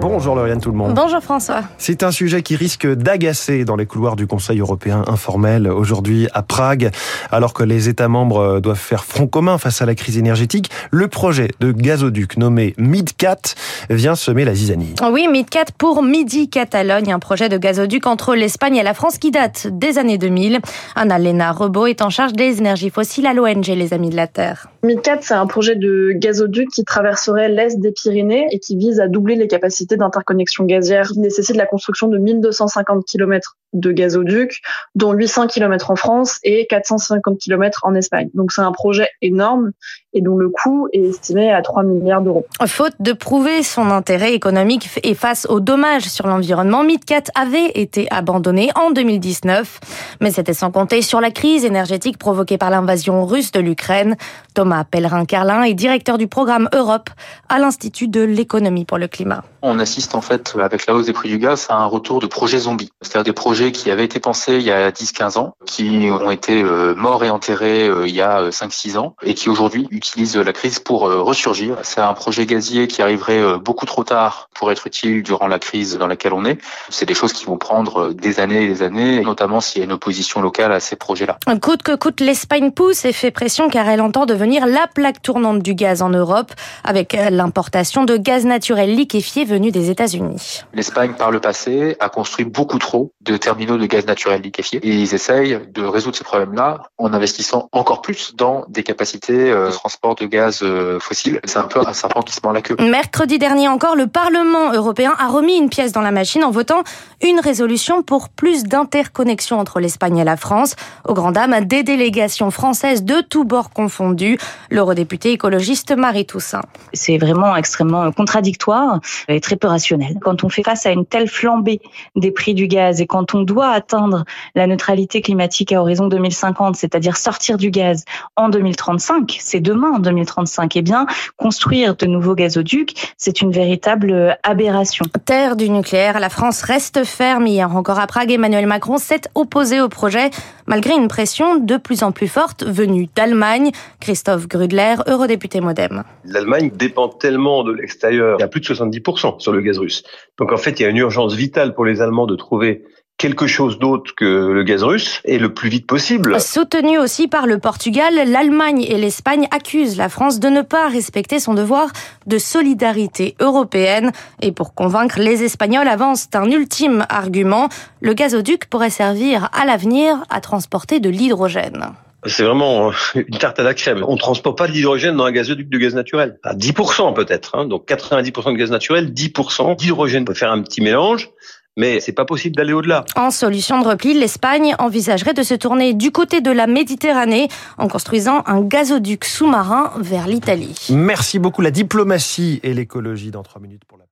Bonjour Lauriane tout le monde. Bonjour François. C'est un sujet qui risque d'agacer dans les couloirs du Conseil européen informel aujourd'hui à Prague. Alors que les États membres doivent faire front commun face à la crise énergétique, le projet de gazoduc nommé MidCat vient semer la zizanie. Oui, MidCat pour Midi Catalogne, un projet de gazoduc entre l'Espagne et la France qui date des années 2000. Annalena Rebaud est en charge des énergies fossiles à l'ONG Les Amis de la Terre. MidCat, c'est un projet de gazoduc qui traverserait l'est des Pyrénées et qui vise à doubler les capacités d'interconnexion gazière, nécessite la construction de 1250 km de gazoduc, dont 800 km en France et 450 km en Espagne. Donc c'est un projet énorme et dont le coût est estimé à 3 milliards d'euros. Faute de prouver son intérêt économique et face aux dommages sur l'environnement, MidCat avait été abandonné en 2019. Mais c'était sans compter sur la crise énergétique provoquée par l'invasion russe de l'Ukraine. Thomas Pellerin-Carlin est directeur du programme Europe à l'Institut de l'économie pour le climat. On assiste en fait avec la hausse des prix du gaz à un retour de projets zombies, c'est-à-dire des projets qui avaient été pensés il y a 10-15 ans, qui ont été euh, morts et enterrés euh, il y a 5-6 ans et qui aujourd'hui utilisent la crise pour euh, ressurgir. C'est un projet gazier qui arriverait beaucoup trop tard pour être utile durant la crise dans laquelle on est. C'est des choses qui vont prendre des années et des années, notamment s'il y a une opposition locale à ces projets-là. Coûte que coûte, l'Espagne pousse et fait pression car elle entend devenir la plaque tournante du gaz en Europe avec l'importation de gaz naturel liquéfié venu des États-Unis. L'Espagne, par le passé, a construit beaucoup trop de terminaux de gaz naturel liquéfié et ils essayent de résoudre ces problèmes-là en investissant encore plus dans des capacités euh, de transport de gaz euh, fossile. C'est un peu un serpent qui se mord la queue. Mercredi dernier encore, le Parlement européen a remis une pièce dans la machine en votant une résolution pour plus d'interconnexion entre l'Espagne et la France, au grand dam des délégations françaises de tous bords confondus. L'eurodéputé écologiste Marie Toussaint. C'est vraiment extrêmement contradictoire et très peu rationnel. Quand on fait face à une telle flambée des prix du gaz et quand on doit atteindre la neutralité climatique à horizon 2050, c'est-à-dire sortir du gaz en 2035, c'est demain en 2035, eh bien, construire de nouveaux gazoducs, c'est une véritable aberration. Terre du nucléaire, la France reste ferme. Hier encore à Prague, Emmanuel Macron s'est opposé au projet malgré une pression de plus en plus forte venue d'Allemagne. Christophe Grudler, eurodéputé Modem. L'Allemagne dépend tellement de l'extérieur, il y a plus de 70% sur le gaz russe. Donc en fait, il y a une urgence vitale pour les Allemands de trouver quelque chose d'autre que le gaz russe et le plus vite possible. Soutenu aussi par le Portugal, l'Allemagne et l'Espagne accusent la France de ne pas respecter son devoir de solidarité européenne. Et pour convaincre les Espagnols avancent un ultime argument. Le gazoduc pourrait servir à l'avenir à transporter de l'hydrogène. C'est vraiment une tarte à la crème. On ne transporte pas de l'hydrogène dans un gazoduc de gaz naturel. À 10% peut-être. Hein. Donc 90% de gaz naturel, 10% d'hydrogène. On peut faire un petit mélange mais c'est pas possible d'aller au-delà. En solution de repli, l'Espagne envisagerait de se tourner du côté de la Méditerranée en construisant un gazoduc sous-marin vers l'Italie. Merci beaucoup. La diplomatie et l'écologie dans trois minutes pour la